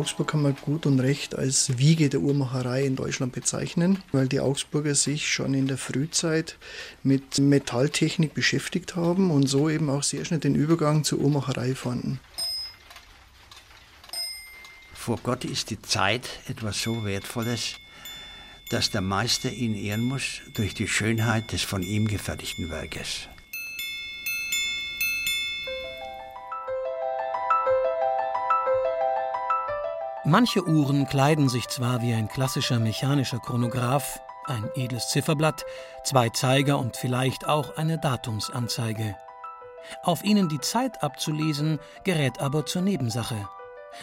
Augsburg kann man gut und recht als Wiege der Uhrmacherei in Deutschland bezeichnen, weil die Augsburger sich schon in der Frühzeit mit Metalltechnik beschäftigt haben und so eben auch sehr schnell den Übergang zur Uhrmacherei fanden. Vor Gott ist die Zeit etwas so Wertvolles, dass der Meister ihn ehren muss durch die Schönheit des von ihm gefertigten Werkes. Manche Uhren kleiden sich zwar wie ein klassischer mechanischer Chronograph, ein edles Zifferblatt, zwei Zeiger und vielleicht auch eine Datumsanzeige. Auf ihnen die Zeit abzulesen, gerät aber zur Nebensache.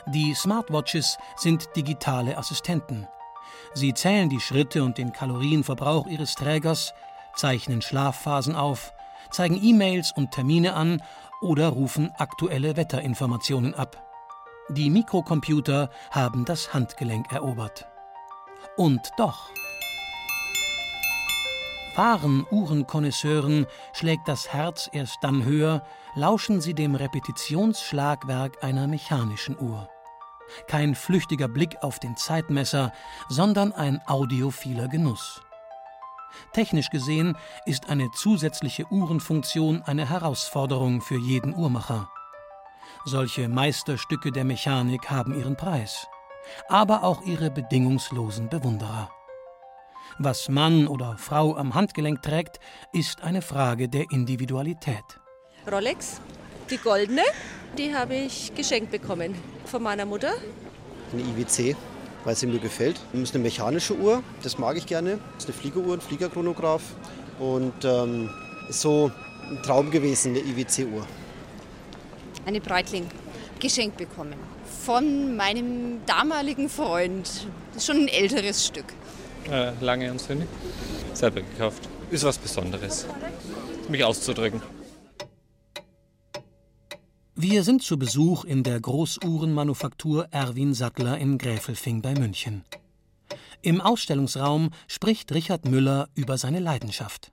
Die Smartwatches sind digitale Assistenten. Sie zählen die Schritte und den Kalorienverbrauch ihres Trägers, zeichnen Schlafphasen auf, zeigen E-Mails und Termine an oder rufen aktuelle Wetterinformationen ab. Die Mikrocomputer haben das Handgelenk erobert. Und doch. Wahren Uhrenkonnoisseuren schlägt das Herz erst dann höher, lauschen sie dem Repetitionsschlagwerk einer mechanischen Uhr. Kein flüchtiger Blick auf den Zeitmesser, sondern ein audiophiler Genuss. Technisch gesehen ist eine zusätzliche Uhrenfunktion eine Herausforderung für jeden Uhrmacher. Solche Meisterstücke der Mechanik haben ihren Preis, aber auch ihre bedingungslosen Bewunderer. Was Mann oder Frau am Handgelenk trägt, ist eine Frage der Individualität. Rolex, die goldene, die habe ich geschenkt bekommen von meiner Mutter. Eine IWC, weil sie mir gefällt. Das ist eine mechanische Uhr, das mag ich gerne. Das ist eine Fliegeruhr, ein Fliegerchronograph und ähm, ist so ein Traum gewesen, eine IWC-Uhr eine Breitling geschenkt bekommen. Von meinem damaligen Freund. Das ist schon ein älteres Stück. Äh, lange und Söhne. Selber gekauft. Ist was Besonderes. Mich auszudrücken. Wir sind zu Besuch in der Großuhrenmanufaktur Erwin Sattler in Gräfelfing bei München. Im Ausstellungsraum spricht Richard Müller über seine Leidenschaft.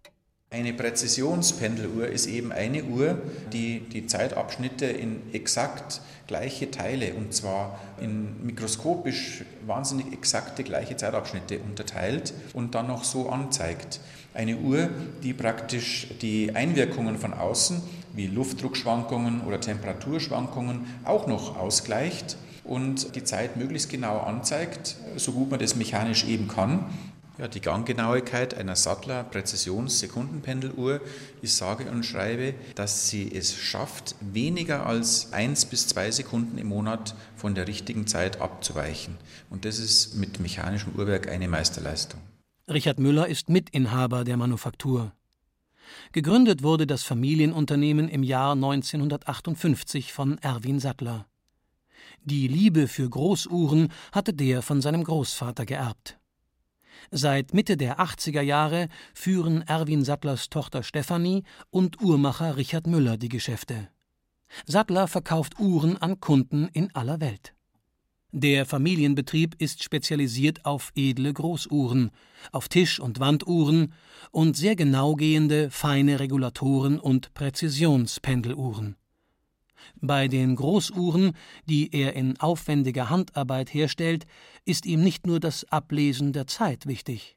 Eine Präzisionspendeluhr ist eben eine Uhr, die die Zeitabschnitte in exakt gleiche Teile, und zwar in mikroskopisch wahnsinnig exakte gleiche Zeitabschnitte unterteilt und dann noch so anzeigt. Eine Uhr, die praktisch die Einwirkungen von außen, wie Luftdruckschwankungen oder Temperaturschwankungen, auch noch ausgleicht und die Zeit möglichst genau anzeigt, so gut man das mechanisch eben kann. Ja, die Ganggenauigkeit einer Sattler Präzisions-Sekundenpendeluhr ist sage und schreibe, dass sie es schafft, weniger als eins bis zwei Sekunden im Monat von der richtigen Zeit abzuweichen. Und das ist mit mechanischem Uhrwerk eine Meisterleistung. Richard Müller ist Mitinhaber der Manufaktur. Gegründet wurde das Familienunternehmen im Jahr 1958 von Erwin Sattler. Die Liebe für Großuhren hatte der von seinem Großvater geerbt. Seit Mitte der 80er Jahre führen Erwin Sattlers Tochter Stefanie und Uhrmacher Richard Müller die Geschäfte. Sattler verkauft Uhren an Kunden in aller Welt. Der Familienbetrieb ist spezialisiert auf edle Großuhren, auf Tisch- und Wanduhren und sehr genau gehende feine Regulatoren und Präzisionspendeluhren. Bei den Großuhren, die er in aufwendiger Handarbeit herstellt, ist ihm nicht nur das Ablesen der Zeit wichtig.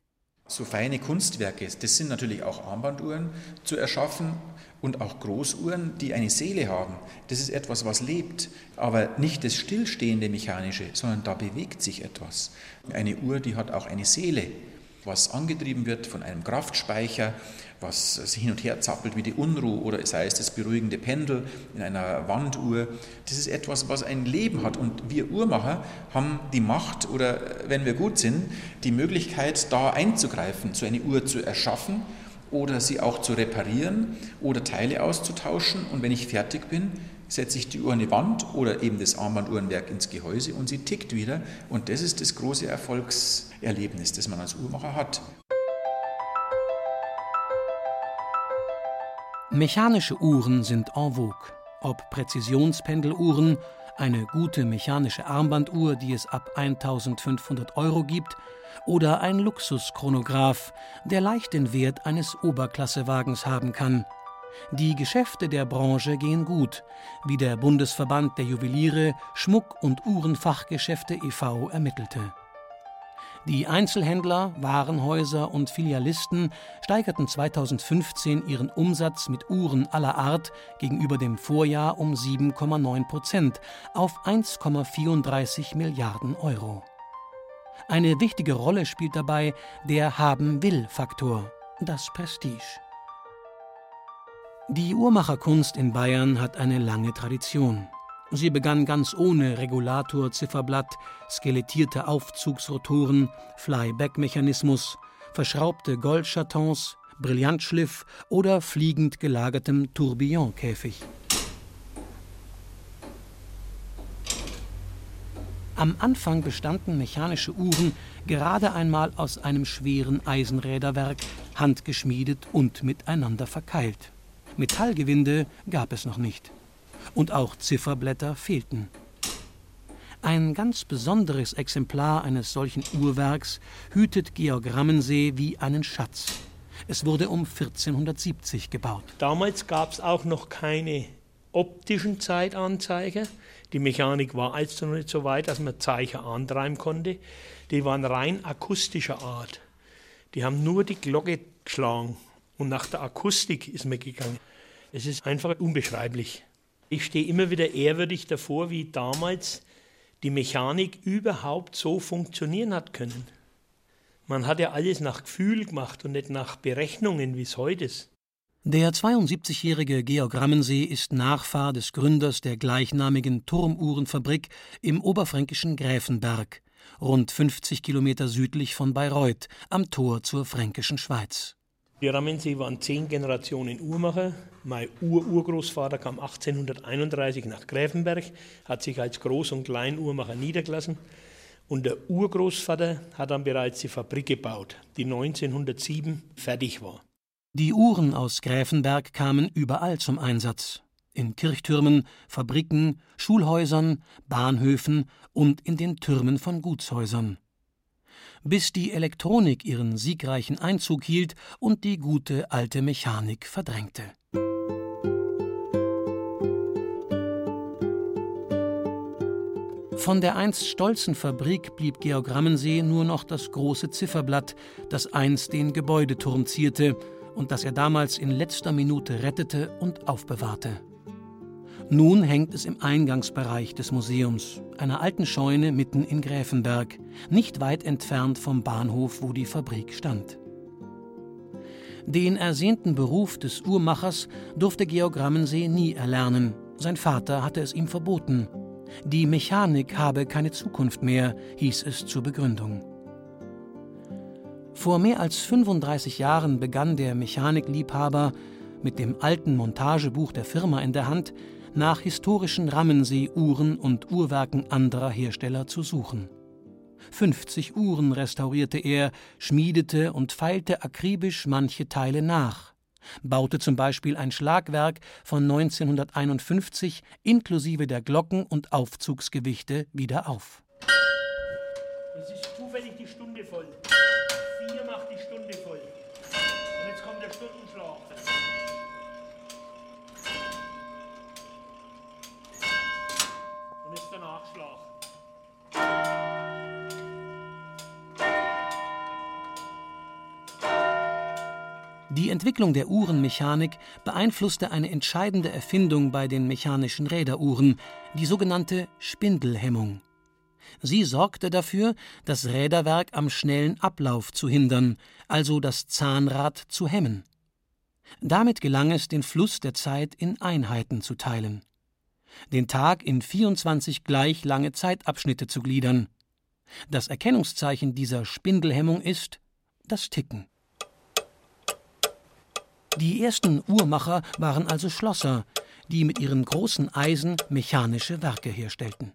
So feine Kunstwerke, das sind natürlich auch Armbanduhren zu erschaffen und auch Großuhren, die eine Seele haben. Das ist etwas, was lebt, aber nicht das stillstehende Mechanische, sondern da bewegt sich etwas. Eine Uhr, die hat auch eine Seele, was angetrieben wird von einem Kraftspeicher, was hin und her zappelt wie die Unruhe oder sei es das beruhigende Pendel in einer Wanduhr. Das ist etwas, was ein Leben hat. Und wir Uhrmacher haben die Macht oder, wenn wir gut sind, die Möglichkeit, da einzugreifen, so eine Uhr zu erschaffen oder sie auch zu reparieren oder Teile auszutauschen. Und wenn ich fertig bin, setze ich die Uhr an die Wand oder eben das Armbanduhrenwerk ins Gehäuse und sie tickt wieder. Und das ist das große Erfolgserlebnis, das man als Uhrmacher hat. Mechanische Uhren sind en vogue. Ob Präzisionspendeluhren, eine gute mechanische Armbanduhr, die es ab 1500 Euro gibt, oder ein Luxuschronograph, der leicht den Wert eines Oberklassewagens haben kann. Die Geschäfte der Branche gehen gut, wie der Bundesverband der Juweliere, Schmuck- und Uhrenfachgeschäfte e.V. ermittelte. Die Einzelhändler, Warenhäuser und Filialisten steigerten 2015 ihren Umsatz mit Uhren aller Art gegenüber dem Vorjahr um 7,9 Prozent auf 1,34 Milliarden Euro. Eine wichtige Rolle spielt dabei der Haben-Will-Faktor, das Prestige. Die Uhrmacherkunst in Bayern hat eine lange Tradition. Sie begann ganz ohne Regulator, Zifferblatt, skelettierte Aufzugsrotoren, Flyback-Mechanismus, verschraubte Goldchatons, Brillantschliff oder fliegend gelagertem Tourbillonkäfig. Am Anfang bestanden mechanische Uhren gerade einmal aus einem schweren Eisenräderwerk, handgeschmiedet und miteinander verkeilt. Metallgewinde gab es noch nicht und auch Zifferblätter fehlten. Ein ganz besonderes Exemplar eines solchen Uhrwerks hütet Georg Rammensee wie einen Schatz. Es wurde um 1470 gebaut. Damals gab es auch noch keine optischen Zeitanzeiger. Die Mechanik war also noch nicht so weit, dass man Zeichen antreiben konnte. Die waren rein akustischer Art. Die haben nur die Glocke geschlagen und nach der Akustik ist man gegangen. Es ist einfach unbeschreiblich. Ich stehe immer wieder ehrwürdig davor, wie damals die Mechanik überhaupt so funktionieren hat können. Man hat ja alles nach Gefühl gemacht und nicht nach Berechnungen, wie es heute ist. Der 72-jährige Georg Rammensee ist Nachfahr des Gründers der gleichnamigen Turmuhrenfabrik im oberfränkischen Gräfenberg, rund 50 Kilometer südlich von Bayreuth, am Tor zur fränkischen Schweiz. Die Rammensee waren zehn Generationen Uhrmacher. Mein Ur-Urgroßvater kam 1831 nach Gräfenberg, hat sich als Groß- und Kleinuhrmacher niedergelassen. Und der Urgroßvater hat dann bereits die Fabrik gebaut, die 1907 fertig war. Die Uhren aus Gräfenberg kamen überall zum Einsatz. In Kirchtürmen, Fabriken, Schulhäusern, Bahnhöfen und in den Türmen von Gutshäusern bis die Elektronik ihren siegreichen Einzug hielt und die gute alte Mechanik verdrängte. Von der einst stolzen Fabrik blieb Georg Rammensee nur noch das große Zifferblatt, das einst den Gebäudeturm zierte und das er damals in letzter Minute rettete und aufbewahrte. Nun hängt es im Eingangsbereich des Museums, einer alten Scheune mitten in Gräfenberg, nicht weit entfernt vom Bahnhof, wo die Fabrik stand. Den ersehnten Beruf des Uhrmachers durfte Georg Rammensee nie erlernen. Sein Vater hatte es ihm verboten. Die Mechanik habe keine Zukunft mehr, hieß es zur Begründung. Vor mehr als 35 Jahren begann der Mechanikliebhaber mit dem alten Montagebuch der Firma in der Hand nach historischen Rammensee-Uhren und Uhrwerken anderer Hersteller zu suchen. 50 Uhren restaurierte er, schmiedete und feilte akribisch manche Teile nach, baute zum Beispiel ein Schlagwerk von 1951 inklusive der Glocken und Aufzugsgewichte wieder auf. Die Entwicklung der Uhrenmechanik beeinflusste eine entscheidende Erfindung bei den mechanischen Räderuhren, die sogenannte Spindelhemmung. Sie sorgte dafür, das Räderwerk am schnellen Ablauf zu hindern, also das Zahnrad zu hemmen. Damit gelang es, den Fluss der Zeit in Einheiten zu teilen den Tag in 24 gleich lange Zeitabschnitte zu gliedern. Das Erkennungszeichen dieser Spindelhemmung ist das Ticken. Die ersten Uhrmacher waren also Schlosser, die mit ihren großen Eisen mechanische Werke herstellten.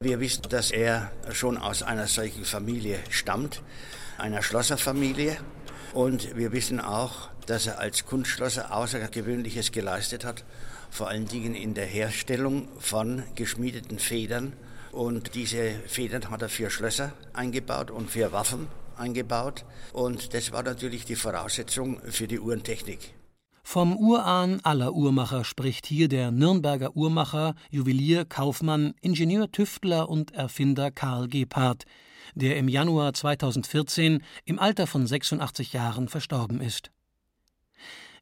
Wir wissen, dass er schon aus einer solchen Familie stammt, einer Schlosserfamilie. Und wir wissen auch, dass er als Kunstschlosser Außergewöhnliches geleistet hat, vor allen Dingen in der Herstellung von geschmiedeten Federn. Und diese Federn hat er für Schlösser eingebaut und für Waffen eingebaut. Und das war natürlich die Voraussetzung für die Uhrentechnik. Vom Urahn aller Uhrmacher spricht hier der Nürnberger Uhrmacher, Juwelier, Kaufmann, Ingenieur, Tüftler und Erfinder Karl Gebhardt, der im Januar 2014 im Alter von 86 Jahren verstorben ist.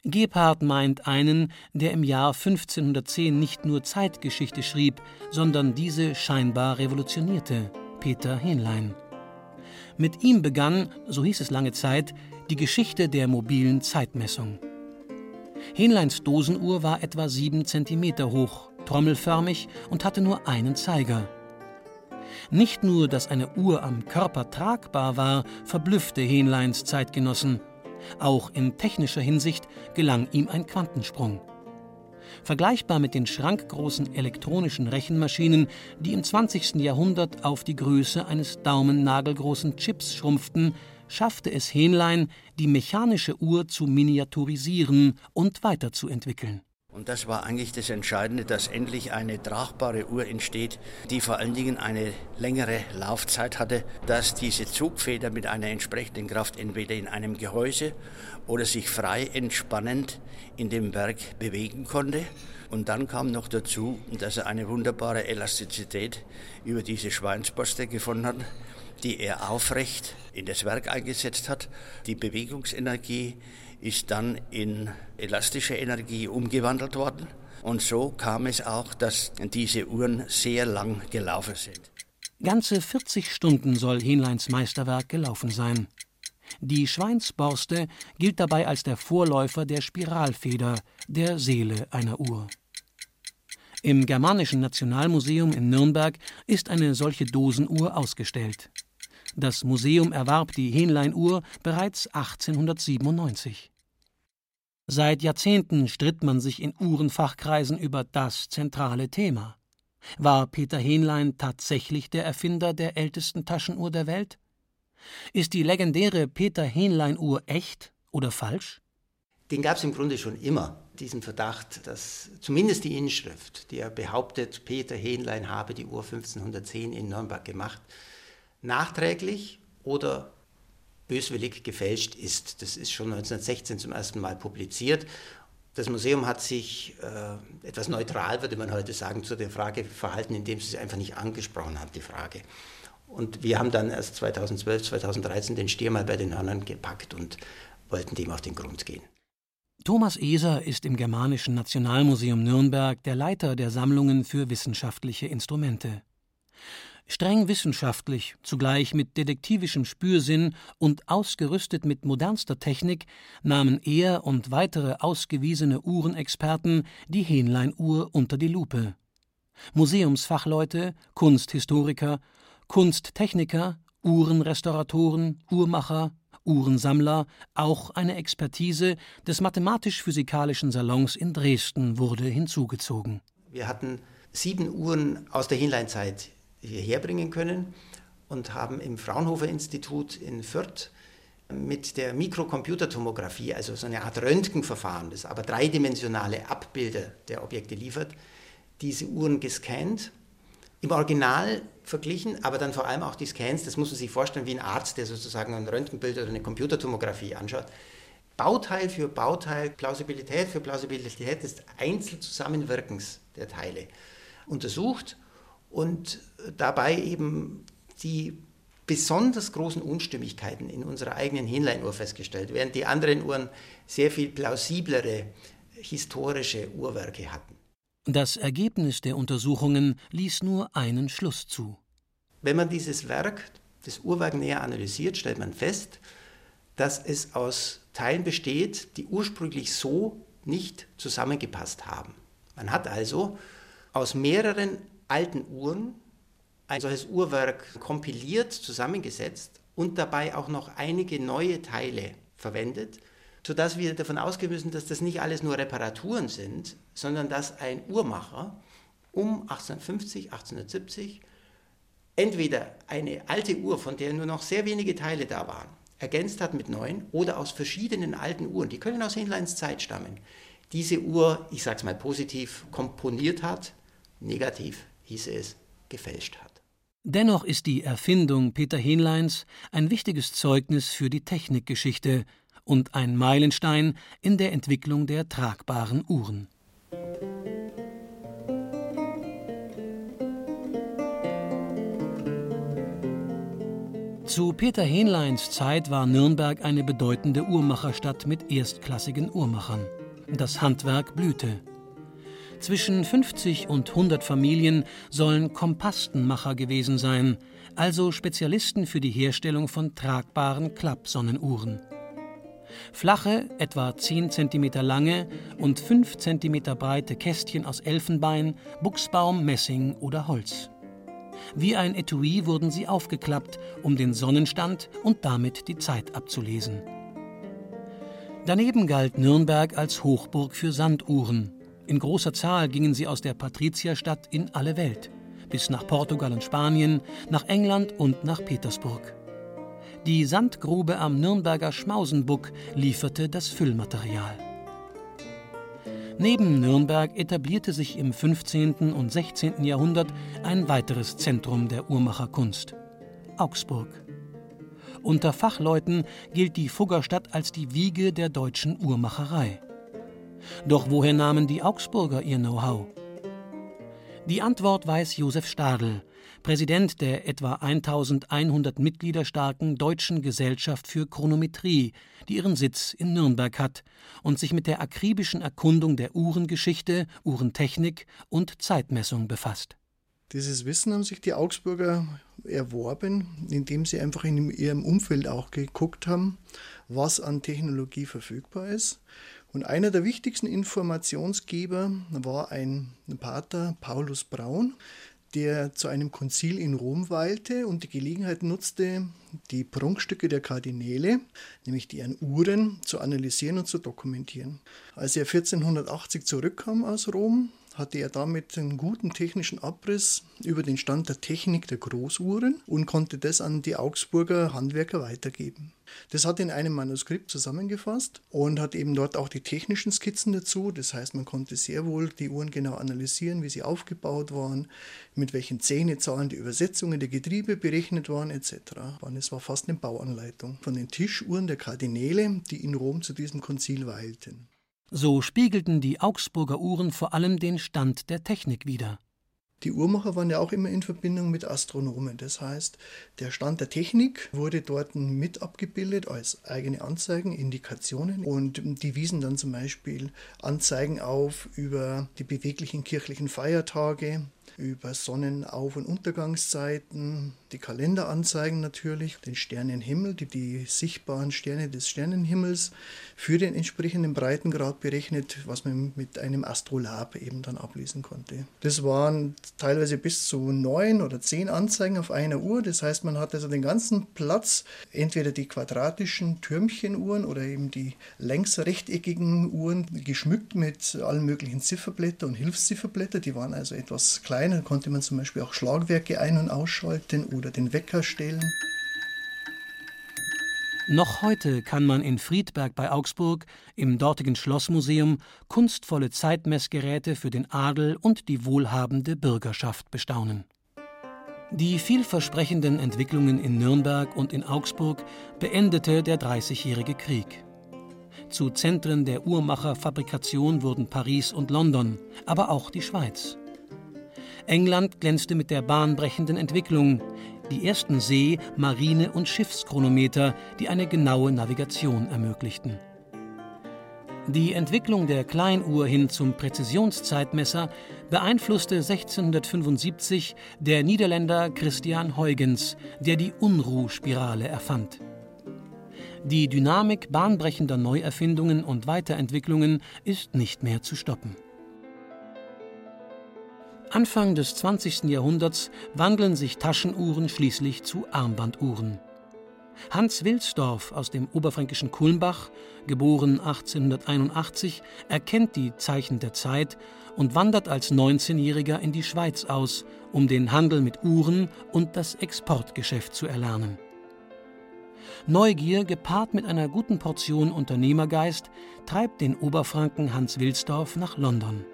Gebhardt meint einen, der im Jahr 1510 nicht nur Zeitgeschichte schrieb, sondern diese scheinbar revolutionierte, Peter Hähnlein. Mit ihm begann, so hieß es lange Zeit, die Geschichte der mobilen Zeitmessung. Hähnleins Dosenuhr war etwa sieben Zentimeter hoch, trommelförmig und hatte nur einen Zeiger. Nicht nur, dass eine Uhr am Körper tragbar war, verblüffte Hähnleins Zeitgenossen. Auch in technischer Hinsicht gelang ihm ein Quantensprung. Vergleichbar mit den schrankgroßen elektronischen Rechenmaschinen, die im 20. Jahrhundert auf die Größe eines daumennagelgroßen Chips schrumpften, schaffte es Hähnlein, die mechanische Uhr zu miniaturisieren und weiterzuentwickeln. Und das war eigentlich das Entscheidende, dass endlich eine tragbare Uhr entsteht, die vor allen Dingen eine längere Laufzeit hatte, dass diese Zugfeder mit einer entsprechenden Kraft entweder in einem Gehäuse oder sich frei entspannend in dem Werk bewegen konnte. Und dann kam noch dazu, dass er eine wunderbare Elastizität über diese Schweinsborste gefunden hat, die er aufrecht in das Werk eingesetzt hat. Die Bewegungsenergie ist dann in elastische Energie umgewandelt worden. Und so kam es auch, dass diese Uhren sehr lang gelaufen sind. Ganze 40 Stunden soll Hähnleins Meisterwerk gelaufen sein. Die Schweinsborste gilt dabei als der Vorläufer der Spiralfeder, der Seele einer Uhr. Im Germanischen Nationalmuseum in Nürnberg ist eine solche Dosenuhr ausgestellt. Das Museum erwarb die Hähnleinuhr bereits 1897. Seit Jahrzehnten stritt man sich in Uhrenfachkreisen über das zentrale Thema. War Peter Hähnlein tatsächlich der Erfinder der ältesten Taschenuhr der Welt? Ist die legendäre Peter Hähnlein-Uhr echt oder falsch? Den gab es im Grunde schon immer, diesen Verdacht, dass zumindest die Inschrift, die er behauptet, Peter Hähnlein habe die Uhr 1510 in Nürnberg gemacht, nachträglich oder böswillig gefälscht ist. Das ist schon 1916 zum ersten Mal publiziert. Das Museum hat sich äh, etwas neutral, würde man heute sagen, zu der Frage verhalten, indem sie es einfach nicht angesprochen hat, die Frage. Und wir haben dann erst 2012, 2013 den Stier mal bei den Hörnern gepackt und wollten dem auf den Grund gehen. Thomas Eser ist im Germanischen Nationalmuseum Nürnberg der Leiter der Sammlungen für wissenschaftliche Instrumente. Streng wissenschaftlich, zugleich mit detektivischem Spürsinn und ausgerüstet mit modernster Technik nahmen er und weitere ausgewiesene Uhrenexperten die Hähnlein-Uhr unter die Lupe. Museumsfachleute, Kunsthistoriker, Kunsttechniker, Uhrenrestauratoren, Uhrmacher, Uhrensammler, auch eine Expertise des Mathematisch-Physikalischen Salons in Dresden wurde hinzugezogen. Wir hatten sieben Uhren aus der Hähnleinzeit hierher bringen können und haben im Fraunhofer Institut in Fürth mit der Mikrocomputertomographie, also so eine Art Röntgenverfahren, das aber dreidimensionale Abbilder der Objekte liefert, diese Uhren gescannt, im Original verglichen, aber dann vor allem auch die Scans, das muss man sich vorstellen wie ein Arzt, der sozusagen ein Röntgenbild oder eine Computertomographie anschaut. Bauteil für Bauteil, Plausibilität für Plausibilität des Einzelzusammenwirkens der Teile untersucht und dabei eben die besonders großen Unstimmigkeiten in unserer eigenen Hinleinuhr festgestellt, während die anderen Uhren sehr viel plausiblere historische Uhrwerke hatten. Das Ergebnis der Untersuchungen ließ nur einen Schluss zu. Wenn man dieses Werk, das Uhrwerk näher analysiert, stellt man fest, dass es aus Teilen besteht, die ursprünglich so nicht zusammengepasst haben. Man hat also aus mehreren alten Uhren ein solches Uhrwerk kompiliert, zusammengesetzt und dabei auch noch einige neue Teile verwendet, sodass wir davon ausgehen müssen, dass das nicht alles nur Reparaturen sind, sondern dass ein Uhrmacher um 1850, 1870 entweder eine alte Uhr, von der nur noch sehr wenige Teile da waren, ergänzt hat mit neuen oder aus verschiedenen alten Uhren, die können aus Hinleins Zeit stammen, diese Uhr, ich sage es mal positiv, komponiert hat, negativ hieße es, gefälscht hat. Dennoch ist die Erfindung Peter Hähnleins ein wichtiges Zeugnis für die Technikgeschichte und ein Meilenstein in der Entwicklung der tragbaren Uhren. Zu Peter Hähnleins Zeit war Nürnberg eine bedeutende Uhrmacherstadt mit erstklassigen Uhrmachern. Das Handwerk blühte. Zwischen 50 und 100 Familien sollen Kompastenmacher gewesen sein, also Spezialisten für die Herstellung von tragbaren Klappsonnenuhren. Flache, etwa 10 cm lange und 5 cm breite Kästchen aus Elfenbein, Buchsbaum, Messing oder Holz. Wie ein Etui wurden sie aufgeklappt, um den Sonnenstand und damit die Zeit abzulesen. Daneben galt Nürnberg als Hochburg für Sanduhren. In großer Zahl gingen sie aus der Patrizierstadt in alle Welt, bis nach Portugal und Spanien, nach England und nach Petersburg. Die Sandgrube am Nürnberger Schmausenbuck lieferte das Füllmaterial. Neben Nürnberg etablierte sich im 15. und 16. Jahrhundert ein weiteres Zentrum der Uhrmacherkunst Augsburg. Unter Fachleuten gilt die Fuggerstadt als die Wiege der deutschen Uhrmacherei. Doch woher nahmen die Augsburger ihr Know-how? Die Antwort weiß Josef Stadl, Präsident der etwa 1100 Mitglieder starken Deutschen Gesellschaft für Chronometrie, die ihren Sitz in Nürnberg hat und sich mit der akribischen Erkundung der Uhrengeschichte, Uhrentechnik und Zeitmessung befasst. Dieses Wissen haben sich die Augsburger erworben, indem sie einfach in ihrem Umfeld auch geguckt haben, was an Technologie verfügbar ist. Und einer der wichtigsten Informationsgeber war ein Pater Paulus Braun, der zu einem Konzil in Rom weilte und die Gelegenheit nutzte, die Prunkstücke der Kardinäle, nämlich deren Uhren, zu analysieren und zu dokumentieren. Als er 1480 zurückkam aus Rom, hatte er damit einen guten technischen Abriss über den Stand der Technik der Großuhren und konnte das an die Augsburger Handwerker weitergeben. Das hat er in einem Manuskript zusammengefasst und hat eben dort auch die technischen Skizzen dazu. Das heißt, man konnte sehr wohl die Uhren genau analysieren, wie sie aufgebaut waren, mit welchen Zähnezahlen die Übersetzungen der Getriebe berechnet waren etc. Es war fast eine Bauanleitung von den Tischuhren der Kardinäle, die in Rom zu diesem Konzil weilten. So spiegelten die Augsburger Uhren vor allem den Stand der Technik wider. Die Uhrmacher waren ja auch immer in Verbindung mit Astronomen. Das heißt, der Stand der Technik wurde dort mit abgebildet als eigene Anzeigen, Indikationen. Und die wiesen dann zum Beispiel Anzeigen auf über die beweglichen kirchlichen Feiertage, über Sonnenauf- und Untergangszeiten, die Kalenderanzeigen natürlich, den Sternenhimmel, die, die sichtbaren Sterne des Sternenhimmels für den entsprechenden Breitengrad berechnet, was man mit einem Astrolab eben dann ablesen konnte. Das waren teilweise bis zu neun oder zehn Anzeigen auf einer Uhr. Das heißt, man hat also den ganzen Platz, entweder die quadratischen Türmchenuhren oder eben die längsrechteckigen Uhren, geschmückt mit allen möglichen Zifferblätter und Hilfszifferblätter. Die waren also etwas kleiner, konnte man zum Beispiel auch Schlagwerke ein- und ausschalten oder den Wecker stellen. Noch heute kann man in Friedberg bei Augsburg im dortigen Schlossmuseum kunstvolle Zeitmessgeräte für den Adel und die wohlhabende Bürgerschaft bestaunen. Die vielversprechenden Entwicklungen in Nürnberg und in Augsburg beendete der Dreißigjährige Krieg. Zu Zentren der Uhrmacherfabrikation wurden Paris und London, aber auch die Schweiz. England glänzte mit der bahnbrechenden Entwicklung, die ersten See-, Marine- und Schiffschronometer, die eine genaue Navigation ermöglichten. Die Entwicklung der Kleinuhr hin zum Präzisionszeitmesser beeinflusste 1675 der Niederländer Christian Huygens, der die Unruhspirale erfand. Die Dynamik bahnbrechender Neuerfindungen und Weiterentwicklungen ist nicht mehr zu stoppen. Anfang des 20. Jahrhunderts wandeln sich Taschenuhren schließlich zu Armbanduhren. Hans Wilsdorf aus dem oberfränkischen Kulmbach, geboren 1881, erkennt die Zeichen der Zeit und wandert als 19-Jähriger in die Schweiz aus, um den Handel mit Uhren und das Exportgeschäft zu erlernen. Neugier gepaart mit einer guten Portion Unternehmergeist treibt den Oberfranken Hans Wilsdorf nach London.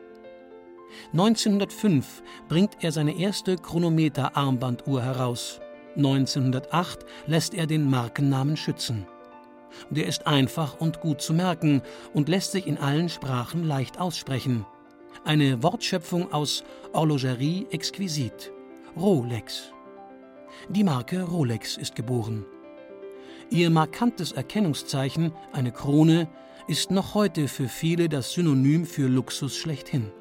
1905 bringt er seine erste Chronometer-Armbanduhr heraus. 1908 lässt er den Markennamen schützen. Der ist einfach und gut zu merken und lässt sich in allen Sprachen leicht aussprechen. Eine Wortschöpfung aus Horlogerie exquisit. Rolex. Die Marke Rolex ist geboren. Ihr markantes Erkennungszeichen, eine Krone, ist noch heute für viele das Synonym für Luxus schlechthin.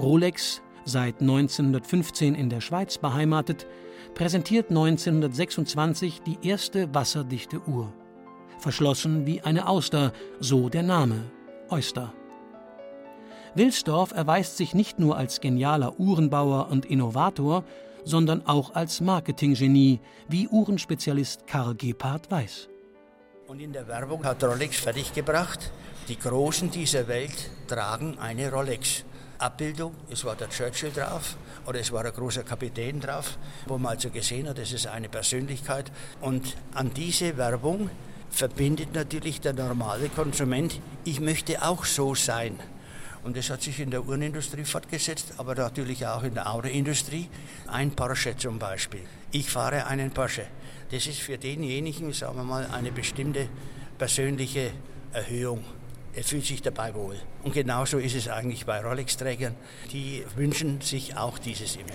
Rolex, seit 1915 in der Schweiz beheimatet, präsentiert 1926 die erste wasserdichte Uhr. Verschlossen wie eine Auster, so der Name Oyster. Wilsdorf erweist sich nicht nur als genialer Uhrenbauer und Innovator, sondern auch als Marketinggenie, wie Uhrenspezialist Karl Gebhardt weiß. Und in der Werbung hat Rolex fertiggebracht, die Großen dieser Welt tragen eine Rolex. Abbildung, es war der Churchill drauf oder es war ein großer Kapitän drauf, wo man also gesehen hat, das ist eine Persönlichkeit. Und an diese Werbung verbindet natürlich der normale Konsument, ich möchte auch so sein. Und das hat sich in der Uhrenindustrie fortgesetzt, aber natürlich auch in der Autoindustrie. Ein Porsche zum Beispiel. Ich fahre einen Porsche. Das ist für denjenigen, sagen wir mal, eine bestimmte persönliche Erhöhung. Er fühlt sich dabei wohl. Und genauso ist es eigentlich bei Rolex-Trägern. Die wünschen sich auch dieses Image.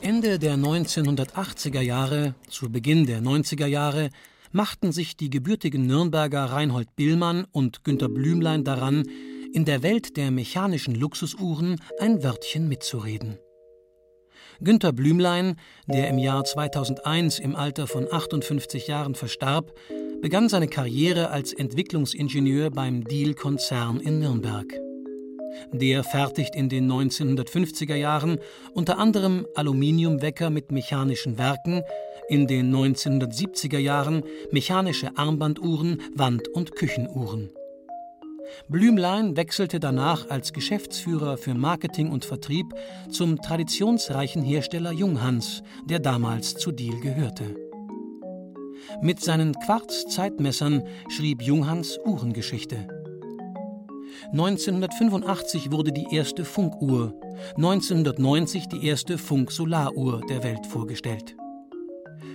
Ende der 1980er Jahre, zu Beginn der 90er Jahre, machten sich die gebürtigen Nürnberger Reinhold Billmann und Günter Blümlein daran, in der Welt der mechanischen Luxusuhren ein Wörtchen mitzureden. Günter Blümlein, der im Jahr 2001 im Alter von 58 Jahren verstarb, begann seine Karriere als Entwicklungsingenieur beim Diehl-Konzern in Nürnberg. Der fertigt in den 1950er Jahren unter anderem Aluminiumwecker mit mechanischen Werken, in den 1970er Jahren mechanische Armbanduhren, Wand- und Küchenuhren. Blümlein wechselte danach als Geschäftsführer für Marketing und Vertrieb zum traditionsreichen Hersteller Junghans, der damals zu Diehl gehörte. Mit seinen Quarz-Zeitmessern schrieb Junghans Uhrengeschichte. 1985 wurde die erste Funkuhr, 1990 die erste Funk-Solaruhr der Welt vorgestellt.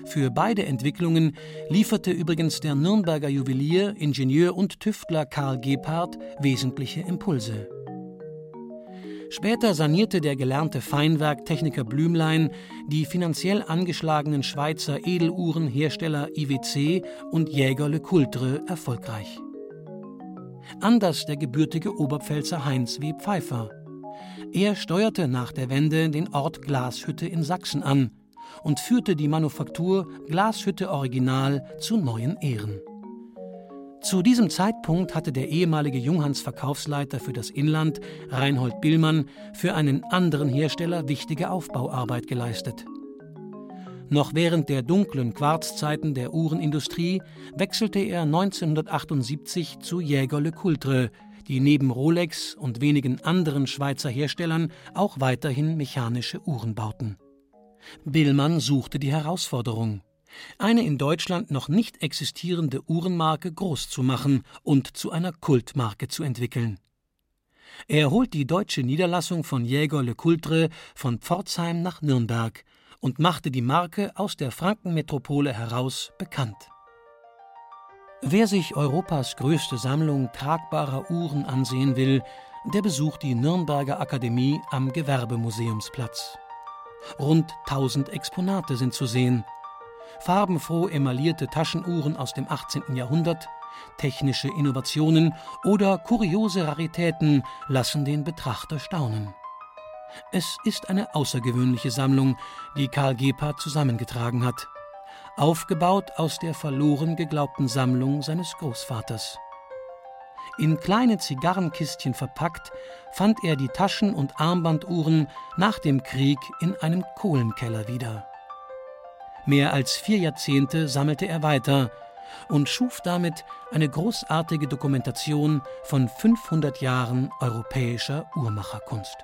Für beide Entwicklungen lieferte übrigens der Nürnberger Juwelier, Ingenieur und Tüftler Karl Gebhardt wesentliche Impulse. Später sanierte der gelernte Feinwerktechniker Blümlein die finanziell angeschlagenen Schweizer Edeluhrenhersteller IWC und Jäger Le Coultre erfolgreich. Anders der gebürtige Oberpfälzer Heinz W. Pfeiffer. Er steuerte nach der Wende den Ort Glashütte in Sachsen an und führte die Manufaktur Glashütte Original zu neuen Ehren. Zu diesem Zeitpunkt hatte der ehemalige Junghans Verkaufsleiter für das Inland, Reinhold Billmann, für einen anderen Hersteller wichtige Aufbauarbeit geleistet. Noch während der dunklen Quarzzeiten der Uhrenindustrie wechselte er 1978 zu Jäger Le Coultre, die neben Rolex und wenigen anderen Schweizer Herstellern auch weiterhin mechanische Uhren bauten. Billmann suchte die Herausforderung, eine in Deutschland noch nicht existierende Uhrenmarke groß zu machen und zu einer Kultmarke zu entwickeln. Er holt die deutsche Niederlassung von Jäger Le Coultre von Pforzheim nach Nürnberg und machte die Marke aus der Frankenmetropole heraus bekannt. Wer sich Europas größte Sammlung tragbarer Uhren ansehen will, der besucht die Nürnberger Akademie am Gewerbemuseumsplatz. Rund 1000 Exponate sind zu sehen. Farbenfroh emaillierte Taschenuhren aus dem 18. Jahrhundert, technische Innovationen oder kuriose Raritäten lassen den Betrachter staunen. Es ist eine außergewöhnliche Sammlung, die Karl Gebhardt zusammengetragen hat, aufgebaut aus der verloren geglaubten Sammlung seines Großvaters. In kleine Zigarrenkistchen verpackt, fand er die Taschen- und Armbanduhren nach dem Krieg in einem Kohlenkeller wieder. Mehr als vier Jahrzehnte sammelte er weiter und schuf damit eine großartige Dokumentation von 500 Jahren europäischer Uhrmacherkunst.